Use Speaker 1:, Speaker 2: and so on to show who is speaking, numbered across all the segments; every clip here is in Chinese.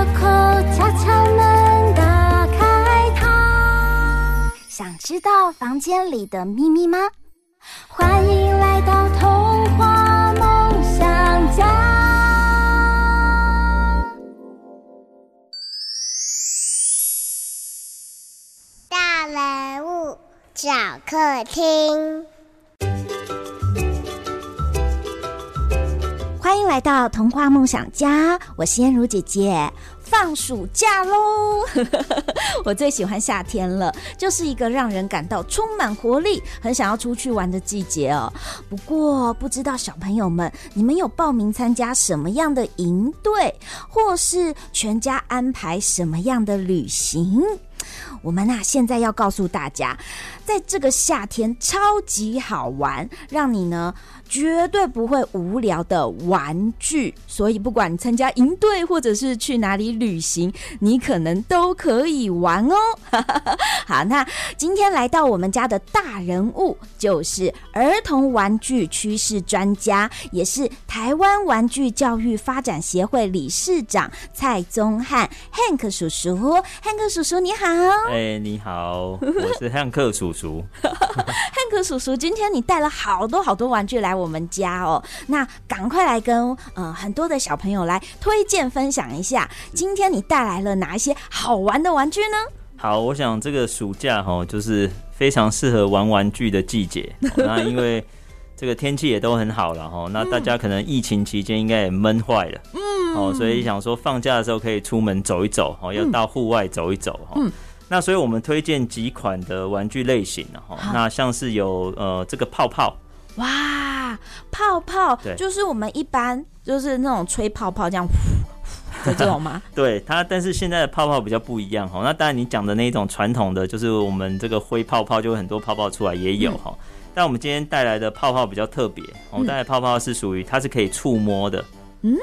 Speaker 1: 叩叩叩，敲敲门，打开它。想知道房间里的秘密吗？欢迎来到童话梦想家。
Speaker 2: 大人物小客厅。
Speaker 3: 欢迎来到童话梦想家，我是嫣如姐姐。放暑假喽！我最喜欢夏天了，就是一个让人感到充满活力、很想要出去玩的季节哦。不过，不知道小朋友们，你们有报名参加什么样的营队，或是全家安排什么样的旅行？我们呐，现在要告诉大家，在这个夏天超级好玩，让你呢。绝对不会无聊的玩具，所以不管参加营队或者是去哪里旅行，你可能都可以玩哦。好，那今天来到我们家的大人物就是儿童玩具趋势专家，也是台湾玩具教育发展协会理事长蔡宗翰 Hank 叔叔。Hank 叔叔你好，
Speaker 4: 哎、你好，我是汉克叔叔。
Speaker 3: 汉克叔叔，今天你带了好多好多玩具来我们家哦，那赶快来跟呃很多的小朋友来推荐分享一下，今天你带来了哪一些好玩的玩具呢？
Speaker 4: 好，我想这个暑假哈，就是非常适合玩玩具的季节。那因为这个天气也都很好了哈，那大家可能疫情期间应该也闷坏了，嗯，哦，所以想说放假的时候可以出门走一走，哦，要到户外走一走哈。嗯，那所以我们推荐几款的玩具类型哈，那像是有呃这个泡泡。
Speaker 3: 哇，泡泡，对，就是我们一般就是那种吹泡泡这样 这种吗？
Speaker 4: 对它，但是现在的泡泡比较不一样哈。那当然你讲的那种传统的，就是我们这个挥泡泡就会很多泡泡出来也有哈。嗯、但我们今天带来的泡泡比较特别，我们带来的泡泡是属于它是可以触摸的。
Speaker 3: 嗯，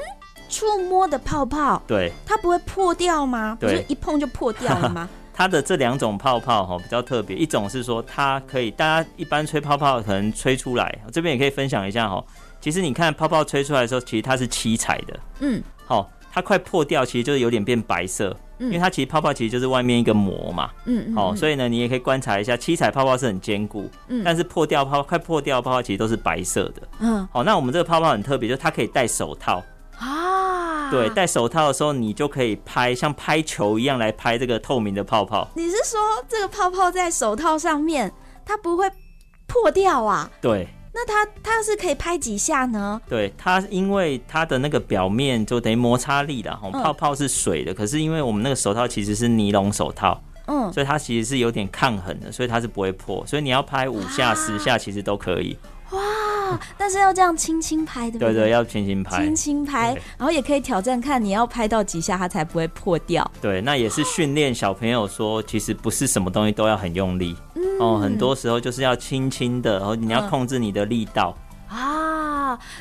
Speaker 3: 触摸的泡泡，
Speaker 4: 对，
Speaker 3: 它不会破掉吗？对，不是一碰就破掉了吗？
Speaker 4: 它的这两种泡泡哈比较特别，一种是说它可以，大家一般吹泡泡可能吹出来，这边也可以分享一下哈。其实你看泡泡吹出来的时候，其实它是七彩的，嗯，好，它快破掉，其实就是有点变白色，因为它其实泡泡其实就是外面一个膜嘛，嗯，好，所以呢，你也可以观察一下，七彩泡泡是很坚固，嗯，但是破掉泡快破掉泡泡其实都是白色的，嗯，好，那我们这个泡泡很特别，就是它可以戴手套。啊，对，戴手套的时候，你就可以拍像拍球一样来拍这个透明的泡泡。
Speaker 3: 你是说这个泡泡在手套上面，它不会破掉啊？
Speaker 4: 对。
Speaker 3: 那它它是可以拍几下呢？
Speaker 4: 对，它因为它的那个表面就等于摩擦力了，哈，泡泡是水的，嗯、可是因为我们那个手套其实是尼龙手套，嗯，所以它其实是有点抗衡的，所以它是不会破，所以你要拍五下、十下其实都可以。
Speaker 3: 哇！但是要这样轻轻拍，对不对？
Speaker 4: 对对，要轻轻拍，
Speaker 3: 轻轻拍，然后也可以挑战看你要拍到几下它才不会破掉。
Speaker 4: 对，那也是训练小朋友说，其实不是什么东西都要很用力，嗯、哦，很多时候就是要轻轻的，然后你要控制你的力道。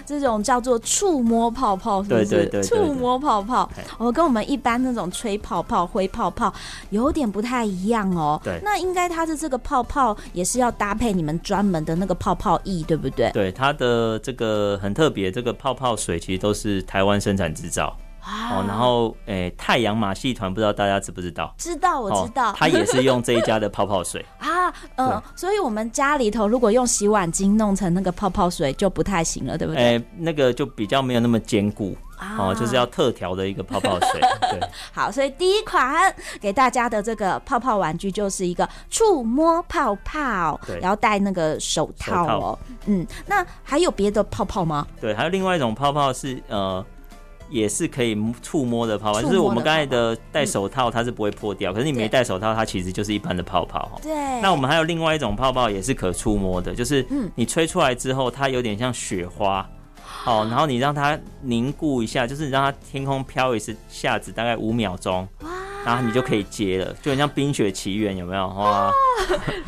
Speaker 3: 这种叫做触摸泡泡，是不是？
Speaker 4: 对对对，
Speaker 3: 触摸泡泡，哦，跟我们一般那种吹泡泡、挥泡泡有点不太一样哦。对，那应该它的这个泡泡也是要搭配你们专门的那个泡泡液，对不对？
Speaker 4: 对，它的这个很特别，这个泡泡水其实都是台湾生产制造。哦，然后诶、欸，太阳马戏团不知道大家知不知道？
Speaker 3: 知道，我知道，
Speaker 4: 他也是用这一家的 泡泡水
Speaker 3: 啊，嗯、呃，所以我们家里头如果用洗碗巾弄成那个泡泡水就不太行了，对不对？哎、欸，
Speaker 4: 那个就比较没有那么坚固哦，就是要特调的一个泡泡水。对，
Speaker 3: 好，所以第一款给大家的这个泡泡玩具就是一个触摸泡泡，对，然后戴那个手套哦，套嗯，那还有别的泡泡吗？
Speaker 4: 对，还有另外一种泡泡是呃。也是可以触摸的泡泡，就是我们刚才的戴手套，它是不会破掉。可是你没戴手套，它其实就是一般的泡泡。对。那我们还有另外一种泡泡，也是可触摸的，就是你吹出来之后，它有点像雪花。好，然后你让它凝固一下，就是你让它天空飘一下子，大概五秒钟。然后你就可以接了，就很像《冰雪奇缘》，有没有？哇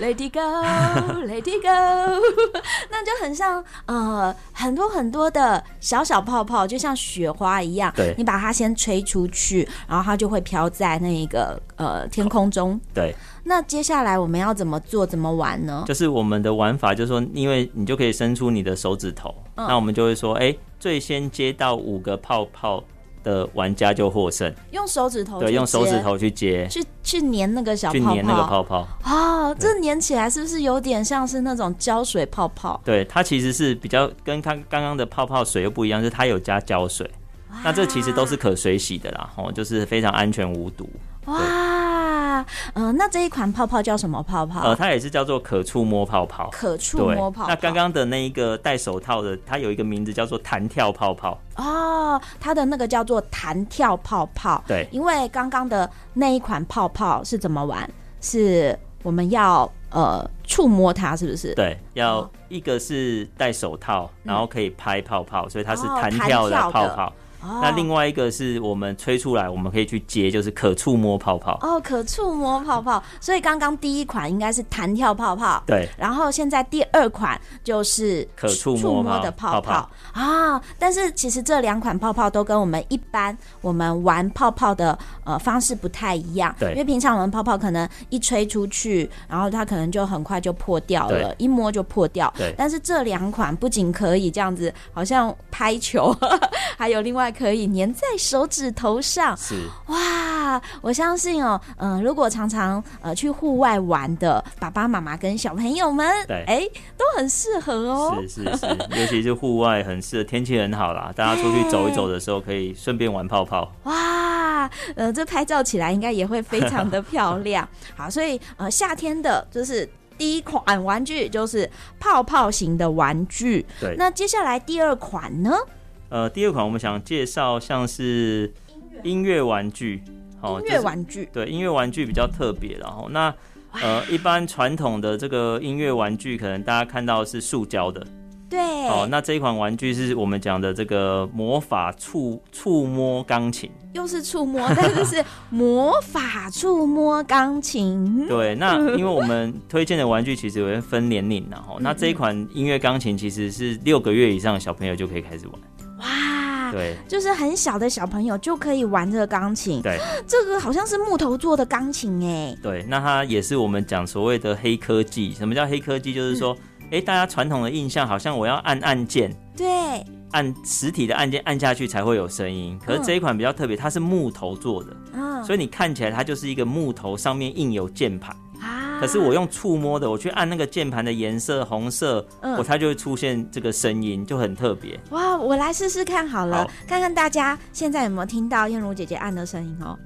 Speaker 3: ，Let it go，Let it go，那就很像呃很多很多的小小泡泡，就像雪花一样。
Speaker 4: 对，
Speaker 3: 你把它先吹出去，然后它就会飘在那一个呃天空中。
Speaker 4: 对，
Speaker 3: 那接下来我们要怎么做？怎么玩呢？
Speaker 4: 就是我们的玩法，就是说，因为你就可以伸出你的手指头，嗯、那我们就会说，哎，最先接到五个泡泡。的玩家就获胜，
Speaker 3: 用手指头
Speaker 4: 对，用手指头去接，
Speaker 3: 去去粘那个小泡泡，
Speaker 4: 去粘那个泡泡。
Speaker 3: 啊，这粘起来是不是有点像是那种胶水泡泡？
Speaker 4: 对，它其实是比较跟它刚刚的泡泡水又不一样，是它有加胶水，那这其实都是可水洗的啦，哦，就是非常安全无毒。
Speaker 3: 哇，嗯、呃，那这一款泡泡叫什么泡泡？
Speaker 4: 呃，它也是叫做可触摸泡泡。
Speaker 3: 可触摸泡泡。
Speaker 4: 那刚刚的那一个戴手套的，它有一个名字叫做弹跳泡泡。
Speaker 3: 哦，它的那个叫做弹跳泡泡。
Speaker 4: 对，
Speaker 3: 因为刚刚的那一款泡泡是怎么玩？是我们要呃触摸它，是不是？
Speaker 4: 对，要一个是戴手套，然后可以拍泡泡，嗯、所以它是弹跳的泡泡。哦那另外一个是我们吹出来，我们可以去接，就是可触摸泡泡。
Speaker 3: 哦，可触摸泡泡。所以刚刚第一款应该是弹跳泡泡，
Speaker 4: 对。
Speaker 3: 然后现在第二款就是
Speaker 4: 可触摸的泡泡
Speaker 3: 啊。但是其实这两款泡泡都跟我们一般我们玩泡泡的呃方式不太一样，
Speaker 4: 对。
Speaker 3: 因为平常我们泡泡可能一吹出去，然后它可能就很快就破掉了，一摸就破掉。
Speaker 4: 对。
Speaker 3: 但是这两款不仅可以这样子，好像拍球，还有另外。可以粘在手指头上，
Speaker 4: 是
Speaker 3: 哇！我相信哦，嗯、呃，如果常常呃去户外玩的爸爸妈妈跟小朋友们，
Speaker 4: 对，
Speaker 3: 哎，都很适合哦。
Speaker 4: 是是是，尤其是户外很适合，天气很好啦，大家出去走一走的时候，可以顺便玩泡泡。
Speaker 3: 哇，呃，这拍照起来应该也会非常的漂亮。好，所以呃，夏天的就是第一款玩具就是泡泡型的玩具。
Speaker 4: 对，
Speaker 3: 那接下来第二款呢？
Speaker 4: 呃，第二款我们想介绍像是音乐玩具，
Speaker 3: 音乐玩具，
Speaker 4: 对，音乐玩具比较特别，然后那呃，一般传统的这个音乐玩具，可能大家看到是塑胶的，
Speaker 3: 对，
Speaker 4: 哦，那这一款玩具是我们讲的这个魔法触触摸钢琴，
Speaker 3: 又是触摸，但是是魔法触摸钢琴，
Speaker 4: 对，那因为我们推荐的玩具其实有分年龄，然后那这一款音乐钢琴其实是六个月以上的小朋友就可以开始玩。
Speaker 3: 哇，
Speaker 4: 对，
Speaker 3: 就是很小的小朋友就可以玩这个钢琴。
Speaker 4: 对，
Speaker 3: 这个好像是木头做的钢琴哎。
Speaker 4: 对，那它也是我们讲所谓的黑科技。什么叫黑科技？就是说，哎、嗯，大家传统的印象好像我要按按键，
Speaker 3: 对，
Speaker 4: 按实体的按键按下去才会有声音。可是这一款比较特别，它是木头做的，嗯，所以你看起来它就是一个木头上面印有键盘。可是我用触摸的，我去按那个键盘的颜色，红色，嗯，我它就会出现这个声音，就很特别。
Speaker 3: 哇，我来试试看好了，好，看看大家现在有没有听到燕如姐姐按的声音哦。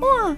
Speaker 3: 哇！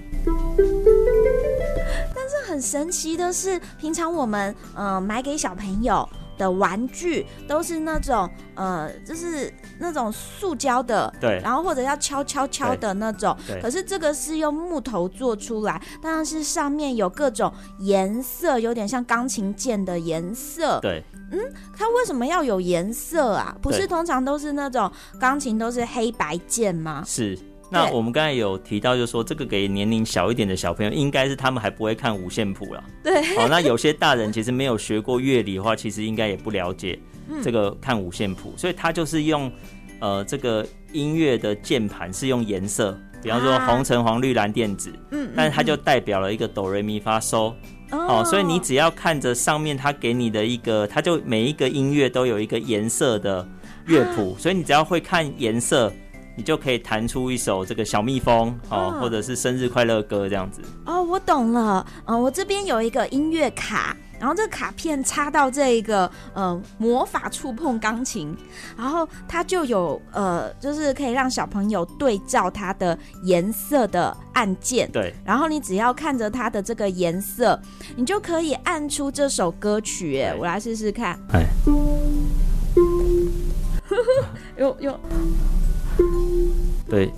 Speaker 3: 但是很神奇的是，平常我们呃买给小朋友。的玩具都是那种呃，就是那种塑胶的，
Speaker 4: 对，
Speaker 3: 然后或者要敲敲敲的那种，对。可是这个是用木头做出来，但是上面有各种颜色，有点像钢琴键的颜色，
Speaker 4: 对。
Speaker 3: 嗯，它为什么要有颜色啊？不是通常都是那种钢琴都是黑白键吗？
Speaker 4: 是。那我们刚才有提到，就是说这个给年龄小一点的小朋友，应该是他们还不会看五线谱了。
Speaker 3: 对。
Speaker 4: 好，那有些大人其实没有学过乐理的话，其实应该也不了解这个看五线谱，所以它就是用呃这个音乐的键盘是用颜色，比方说红橙黄绿蓝靛紫，嗯，但是它就代表了一个哆来咪发嗦。哦，所以你只要看着上面它给你的一个，它就每一个音乐都有一个颜色的乐谱，所以你只要会看颜色。你就可以弹出一首这个小蜜蜂哦，或者是生日快乐歌这样子
Speaker 3: 哦。我懂了，嗯、呃，我这边有一个音乐卡，然后这个卡片插到这一个呃魔法触碰钢琴，然后它就有呃，就是可以让小朋友对照它的颜色的按键，
Speaker 4: 对，
Speaker 3: 然后你只要看着它的这个颜色，你就可以按出这首歌曲。哎，我来试试看，哎，有有。
Speaker 4: 对，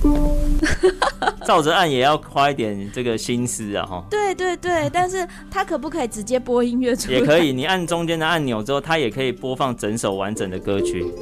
Speaker 4: 照着按也要花一点这个心思啊，哈。
Speaker 3: 对对对，但是它可不可以直接播音乐出来？
Speaker 4: 也可以，你按中间的按钮之后，它也可以播放整首完整的歌曲。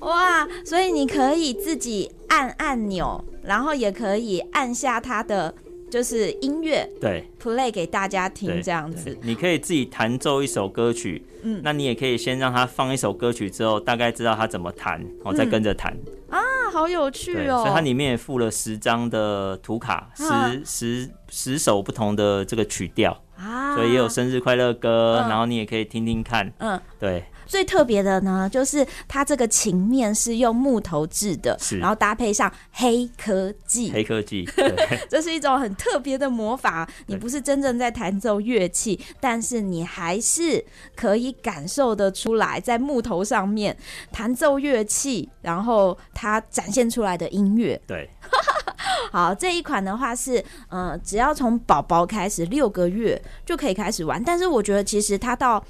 Speaker 3: 哇，所以你可以自己按按钮，然后也可以按下它的。就是音乐，对，play 给大家听这样子。
Speaker 4: 你可以自己弹奏一首歌曲，嗯，那你也可以先让他放一首歌曲之后，大概知道他怎么弹，然后再跟着弹。
Speaker 3: 啊，好有趣哦！
Speaker 4: 所以它里面也附了十张的图卡，十十十首不同的这个曲调。啊，所以也有生日快乐歌，然后你也可以听听看，嗯，对。
Speaker 3: 最特别的呢，就是它这个琴面是用木头制的，是，然后搭配上黑科技，
Speaker 4: 黑科技，对
Speaker 3: 这是一种很特别的魔法。你不是真正在弹奏乐器，但是你还是可以感受得出来，在木头上面弹奏乐器，然后它展现出来的音乐。
Speaker 4: 对，
Speaker 3: 好，这一款的话是，呃，只要从宝宝开始六个月就可以开始玩，但是我觉得其实它到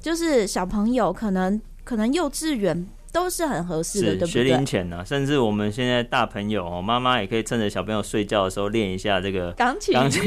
Speaker 3: 就是小朋友可能可能幼稚园都是很合适的，对不对？
Speaker 4: 学龄前呢，甚至我们现在大朋友哦，妈妈也可以趁着小朋友睡觉的时候练一下这个
Speaker 3: 钢琴。钢琴，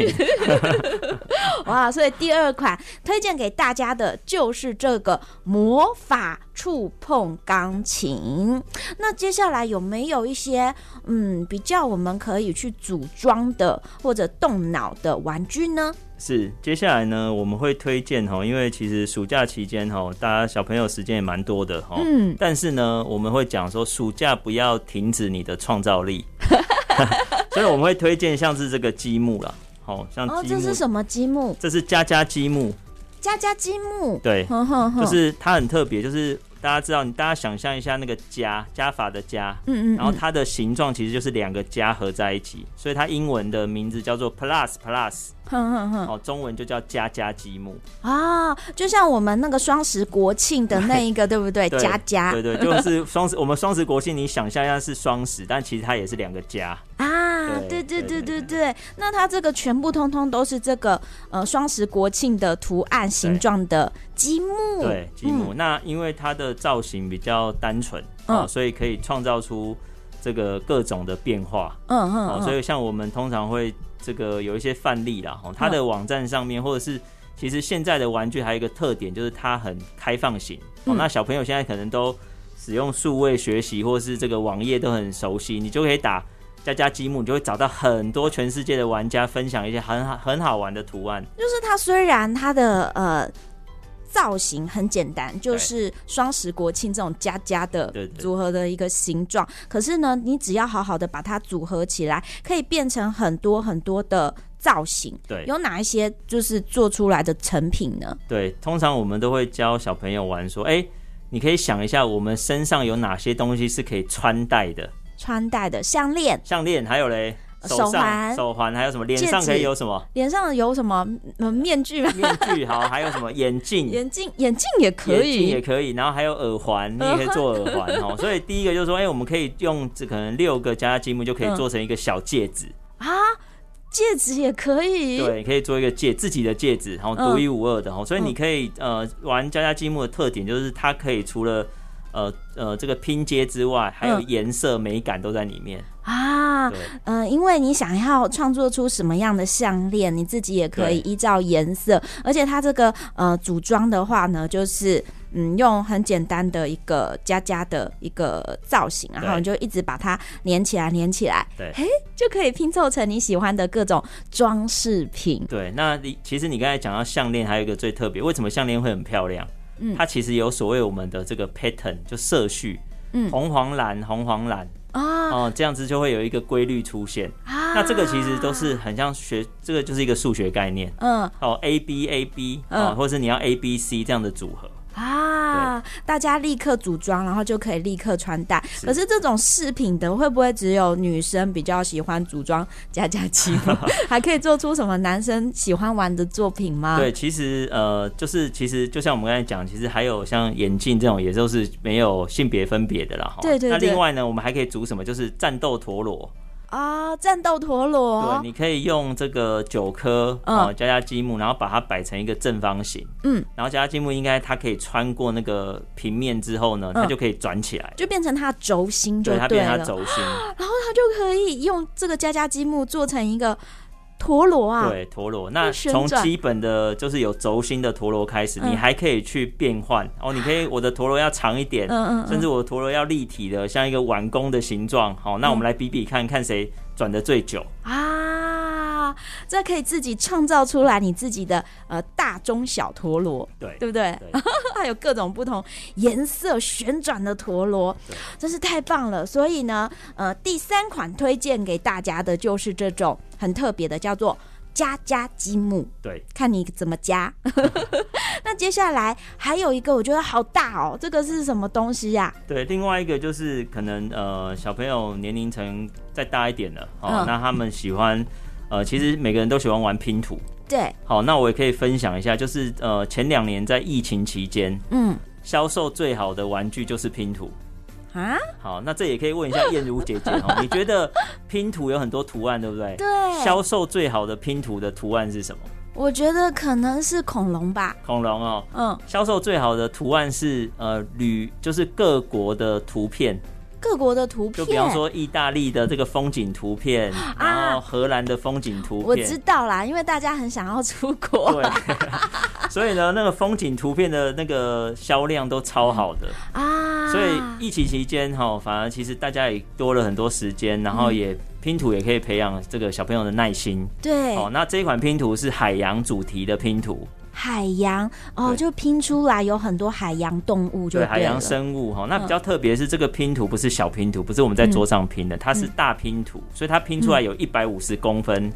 Speaker 3: 哇！所以第二款推荐给大家的就是这个魔法触碰钢琴。那接下来有没有一些嗯比较我们可以去组装的或者动脑的玩具呢？
Speaker 4: 是，接下来呢，我们会推荐哈，因为其实暑假期间哈，大家小朋友时间也蛮多的哈，嗯，但是呢，我们会讲说，暑假不要停止你的创造力，所以我们会推荐像是这个积木啦，好像积木，
Speaker 3: 哦，这是什么积木？
Speaker 4: 这是家家积木，
Speaker 3: 家家积木，
Speaker 4: 对，就是它很特别，就是。大家知道，你大家想象一下那个加加法的加，嗯嗯，然后它的形状其实就是两个加合在一起，所以它英文的名字叫做 Plus Plus，哼哼哼，哦，中文就叫加加积木
Speaker 3: 啊，就像我们那个双十国庆的那一个，对不对？家家，
Speaker 4: 对对，就是双十，我们双十国庆，你想象一下是双十，但其实它也是两个加
Speaker 3: 啊，对对对对对，那它这个全部通通都是这个呃双十国庆的图案形状的积木，
Speaker 4: 对积木，那因为它的造型比较单纯，嗯，所以可以创造出这个各种的变化，嗯嗯，嗯，所以像我们通常会这个有一些范例啦，哈，它的网站上面或者是其实现在的玩具还有一个特点就是它很开放型，哦，那小朋友现在可能都使用数位学习或是这个网页都很熟悉，你就可以打家家积木，你就会找到很多全世界的玩家分享一些很好很好玩的图案。
Speaker 3: 就是它虽然它的呃。造型很简单，就是双十国庆这种加加的组合的一个形状。可是呢，你只要好好的把它组合起来，可以变成很多很多的造型。对，有哪一些就是做出来的成品呢？
Speaker 4: 对，通常我们都会教小朋友玩说，哎、欸，你可以想一下，我们身上有哪些东西是可以穿戴的？
Speaker 3: 穿戴的项链，
Speaker 4: 项链还有嘞。手环、手环还有什么？脸上可以有什么？
Speaker 3: 脸上有什么？嗯，面具吗？
Speaker 4: 面具好，还有什么？眼镜，
Speaker 3: 眼镜，眼镜也可以，
Speaker 4: 眼镜也可以。然后还有耳环，你也可以做耳环哦。所以第一个就是说，哎、欸，我们可以用这可能六个加加积木就可以做成一个小戒指、
Speaker 3: 嗯、啊，戒指也可以。
Speaker 4: 对，可以做一个戒自己的戒指，然后独一无二的哦。所以你可以呃玩加加积木的特点就是它可以除了呃呃这个拼接之外，还有颜色美感都在里面。
Speaker 3: 啊，嗯、呃，因为你想要创作出什么样的项链，你自己也可以依照颜色，而且它这个呃组装的话呢，就是嗯用很简单的一个加加的一个造型，然后你就一直把它连起来，连起来，对，嘿，就可以拼凑成你喜欢的各种装饰品。
Speaker 4: 对，那你其实你刚才讲到项链，还有一个最特别，为什么项链会很漂亮？嗯，它其实有所谓我们的这个 pattern，就色序，嗯，红黄蓝，红黄蓝。啊哦，这样子就会有一个规律出现。啊，那这个其实都是很像学，这个就是一个数学概念。嗯，哦，A B A B，嗯，或者是你要 A B C 这样的组合。
Speaker 3: 啊！大家立刻组装，然后就可以立刻穿戴。可是这种饰品的会不会只有女生比较喜欢组装家家积木？还可以做出什么男生喜欢玩的作品吗？
Speaker 4: 对，其实呃，就是其实就像我们刚才讲，其实还有像眼镜这种，也就是没有性别分别的啦。哈。对，对对。那另外呢，我们还可以组什么？就是战斗陀螺。
Speaker 3: 啊，战斗陀螺。
Speaker 4: 对，你可以用这个九颗啊加加积木，然后把它摆成一个正方形。嗯，然后加加积木应该它可以穿过那个平面之后呢，它就可以转起来，
Speaker 3: 就变成它轴心就对了。
Speaker 4: 对，它变成它轴心，
Speaker 3: 然后它就可以用这个加加积木做成一个。陀螺啊，
Speaker 4: 对，陀螺。那从基本的就是有轴心的陀螺开始，嗯、你还可以去变换哦。你可以，我的陀螺要长一点，嗯嗯，甚至我的陀螺要立体的，像一个碗弓的形状。好，那我们来比比看看谁转的最久
Speaker 3: 啊？这可以自己创造出来你自己的呃大中小陀螺，对，对不对？对 还有各种不同颜色旋转的陀螺，真是太棒了。所以呢，呃，第三款推荐给大家的就是这种。很特别的，叫做加加积木。
Speaker 4: 对，
Speaker 3: 看你怎么加。那接下来还有一个，我觉得好大哦，这个是什么东西呀？
Speaker 4: 对，另外一个就是可能呃小朋友年龄层再大一点了哦，嗯、那他们喜欢呃，其实每个人都喜欢玩拼图。
Speaker 3: 对，
Speaker 4: 好，那我也可以分享一下，就是呃前两年在疫情期间，嗯，销售最好的玩具就是拼图。啊，好，那这也可以问一下燕如姐姐哦，你觉得拼图有很多图案，对不对？
Speaker 3: 对。
Speaker 4: 销售最好的拼图的图案是什么？
Speaker 3: 我觉得可能是恐龙吧。
Speaker 4: 恐龙哦，嗯。销售最好的图案是呃旅，就是各国的图片。
Speaker 3: 各国的图片，
Speaker 4: 就比方说意大利的这个风景图片，然后荷兰的风景图片。
Speaker 3: 我知道啦，因为大家很想要出国。
Speaker 4: 对。所以呢，那个风景图片的那个销量都超好的啊！所以疫情期间哈，反而其实大家也多了很多时间，然后也拼图也可以培养这个小朋友的耐心。
Speaker 3: 对，
Speaker 4: 哦，那这一款拼图是海洋主题的拼图。
Speaker 3: 海洋哦，就拼出来有很多海洋动物就
Speaker 4: 对，海洋生物哈。那比较特别是这个拼图不是小拼图，不是我们在桌上拼的，它是大拼图，所以它拼出来有一百五十公分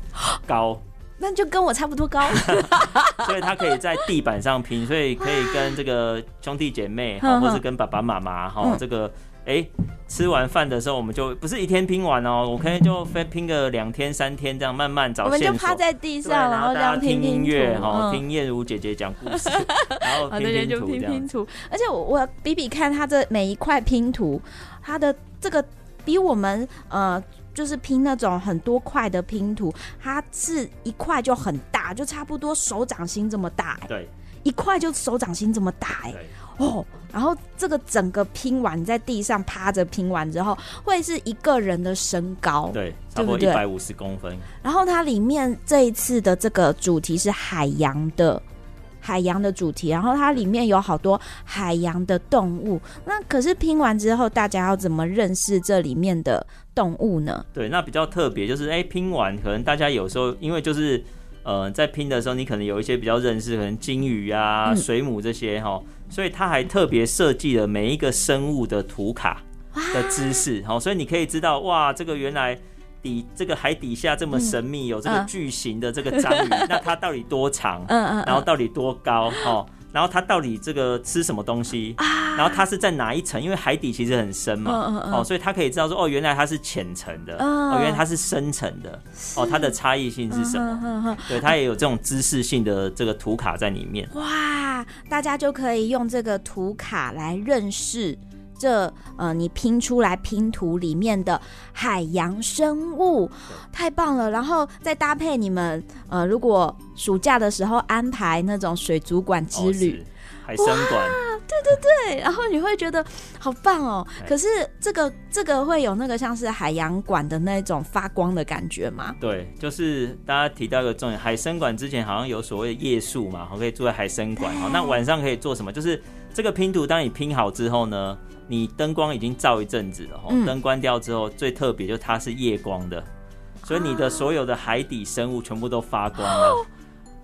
Speaker 4: 高。
Speaker 3: 那就跟我差不多高，
Speaker 4: 所以他可以在地板上拼，所以可以跟这个兄弟姐妹 哈，或是跟爸爸妈妈哈，这个哎、欸、吃完饭的时候，我们就不是一天拼完哦，我可能就分拼个两天三天这样慢慢找。我们
Speaker 3: 就趴在地上，然后这样听音乐哈，
Speaker 4: 听燕如姐姐讲故事，然后 拼拼图这样。拼拼图，
Speaker 3: 而且我我比比看它这每一块拼图，它的这个比我们呃。就是拼那种很多块的拼图，它是一块就很大，就差不多手掌心这么大。
Speaker 4: 对，
Speaker 3: 一块就手掌心这么大。哎，哦，然后这个整个拼完在地上趴着拼完之后，会是一个人的身高。
Speaker 4: 对，差不多一百五十公分。
Speaker 3: 然后它里面这一次的这个主题是海洋的。海洋的主题，然后它里面有好多海洋的动物。那可是拼完之后，大家要怎么认识这里面的动物呢？
Speaker 4: 对，那比较特别就是，哎，拼完可能大家有时候因为就是，呃，在拼的时候，你可能有一些比较认识，可能金鱼啊、水母这些哈，嗯、所以他还特别设计了每一个生物的图卡的知识，好，所以你可以知道，哇，这个原来。底这个海底下这么神秘，有这个巨型的这个章鱼，那它到底多长？嗯嗯，然后到底多高？哦，然后它到底这个吃什么东西？然后它是在哪一层？因为海底其实很深嘛，哦，所以它可以知道说，哦，原来它是浅层的，哦，原来它是深层的，哦，它的差异性是什么？对，它也有这种知识性的这个图卡在里面。
Speaker 3: 哇，大家就可以用这个图卡来认识。这呃，你拼出来拼图里面的海洋生物，太棒了！然后再搭配你们呃，如果暑假的时候安排那种水族馆之旅，
Speaker 4: 哦、海生馆，
Speaker 3: 对对对，然后你会觉得好棒哦。可是这个这个会有那个像是海洋馆的那种发光的感觉吗？
Speaker 4: 对，就是大家提到一个重点，海参馆之前好像有所谓的夜宿嘛，可以住在海参馆。好，那晚上可以做什么？就是这个拼图，当你拼好之后呢？你灯光已经照一阵子了，灯、嗯、关掉之后，最特别就它是夜光的，所以你的所有的海底生物全部都发光了。啊、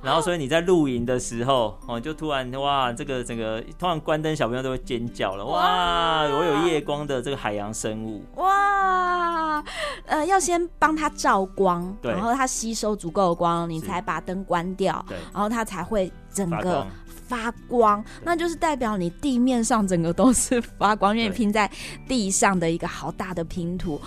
Speaker 4: 然后，所以你在露营的时候，哦，就突然哇，这个整个突然关灯，小朋友都会尖叫了。哇，我有夜光的这个海洋生物。
Speaker 3: 哇，呃，要先帮它照光，然后它吸收足够的光，你才把灯关掉，然后它才会整个。发光，那就是代表你地面上整个都是发光，因为你拼在地上的一个好大的拼图。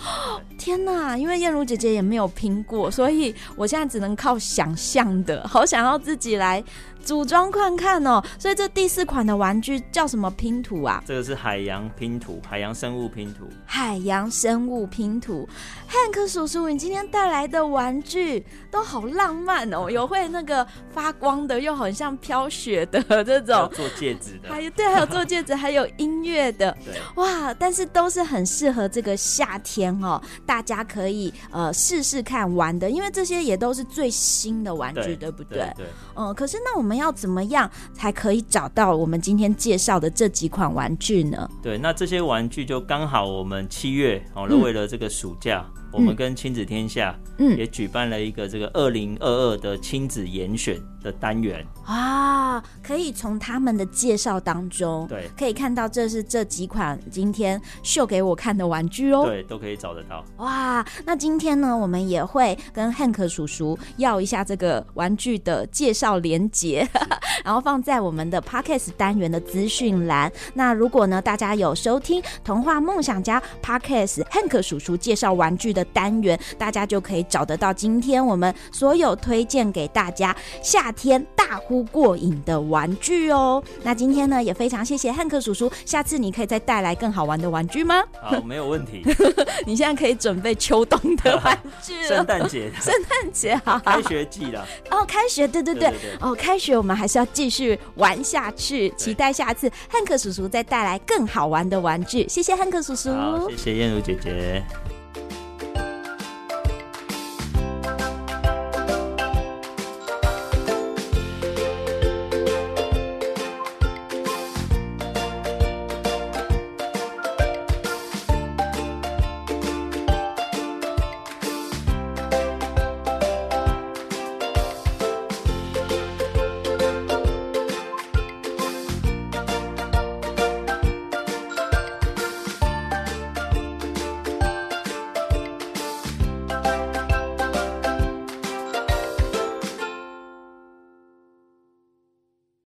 Speaker 3: 天哪！因为燕如姐姐也没有拼过，所以我现在只能靠想象的，好想要自己来组装看看哦。所以这第四款的玩具叫什么拼图啊？
Speaker 4: 这个是海洋拼图，海洋生物拼图。
Speaker 3: 海洋生物拼图，汉克叔叔，你今天带来的玩具都好浪漫哦，有会那个发光的，又很像飘雪的这种，
Speaker 4: 做戒指的，
Speaker 3: 还有对，还有做戒指，还有音乐的，
Speaker 4: 对，
Speaker 3: 哇！但是都是很适合这个夏天哦，大家可以呃试试看玩的，因为这些也都是最新的玩具，对，对不对？
Speaker 4: 对，
Speaker 3: 嗯、呃，可是那我们要怎么样才可以找到我们今天介绍的这几款玩具呢？
Speaker 4: 对，那这些玩具就刚好我们七月哦，为了这个暑假。嗯我们跟亲子天下嗯。也举办了一个这个二零二二的亲子严选的单元。
Speaker 3: 啊，可以从他们的介绍当中对。可以看到这是这几款今天秀给我看的玩具哦，
Speaker 4: 对，都可以找得到。
Speaker 3: 哇。那今天呢，我们也会跟汉克叔叔要一下这个玩具的介绍连结，然后放在我们的 Podcast 单元的资讯栏。那如果呢，大家有收听童话梦想家 Podcast 汉克叔叔介绍玩具的单元，大家就可以找得到今天我们所有推荐给大家夏天大呼过瘾的玩具哦。那今天呢，也非常谢谢汉克叔叔，下次你可以再带来更好玩的玩具吗？
Speaker 4: 好，没有问题。
Speaker 3: 你现在可以准备秋冬的玩具了，
Speaker 4: 圣诞节，
Speaker 3: 圣诞节好，
Speaker 4: 开学季了。
Speaker 3: 哦，开学，对对对，对对对哦，开学我们还是要继续玩下去，期待下次汉克叔叔再带来更好玩的玩具。谢谢汉克叔叔，
Speaker 4: 谢谢燕如姐姐。